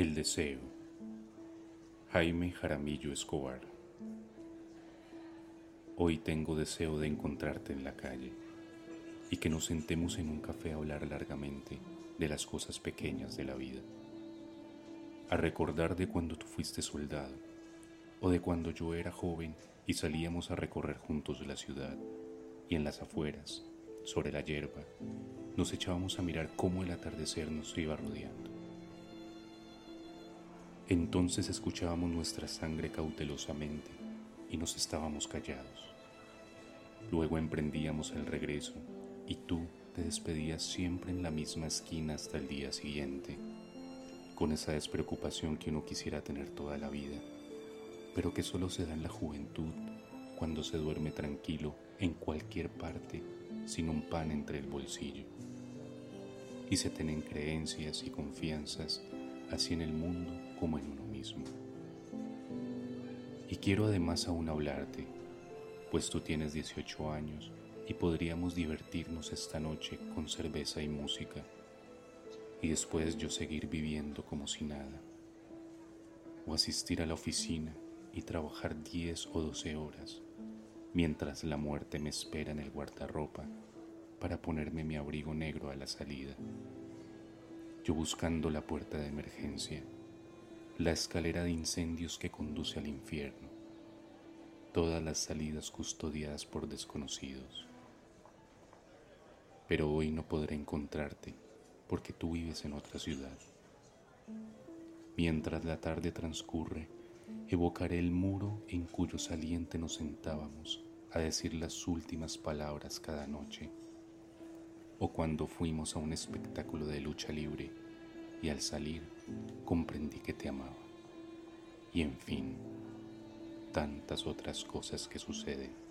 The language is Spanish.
El deseo. Jaime Jaramillo Escobar. Hoy tengo deseo de encontrarte en la calle y que nos sentemos en un café a hablar largamente de las cosas pequeñas de la vida. A recordar de cuando tú fuiste soldado o de cuando yo era joven y salíamos a recorrer juntos la ciudad y en las afueras, sobre la hierba, nos echábamos a mirar cómo el atardecer nos iba rodeando entonces escuchábamos nuestra sangre cautelosamente y nos estábamos callados. Luego emprendíamos el regreso y tú te despedías siempre en la misma esquina hasta el día siguiente, con esa despreocupación que uno quisiera tener toda la vida, pero que solo se da en la juventud cuando se duerme tranquilo en cualquier parte sin un pan entre el bolsillo. Y se tienen creencias y confianzas así en el mundo como en uno mismo. Y quiero además aún hablarte, pues tú tienes 18 años y podríamos divertirnos esta noche con cerveza y música, y después yo seguir viviendo como si nada, o asistir a la oficina y trabajar 10 o 12 horas, mientras la muerte me espera en el guardarropa para ponerme mi abrigo negro a la salida buscando la puerta de emergencia, la escalera de incendios que conduce al infierno, todas las salidas custodiadas por desconocidos. Pero hoy no podré encontrarte porque tú vives en otra ciudad. Mientras la tarde transcurre, evocaré el muro en cuyo saliente nos sentábamos a decir las últimas palabras cada noche o cuando fuimos a un espectáculo de lucha libre y al salir comprendí que te amaba. Y en fin, tantas otras cosas que suceden.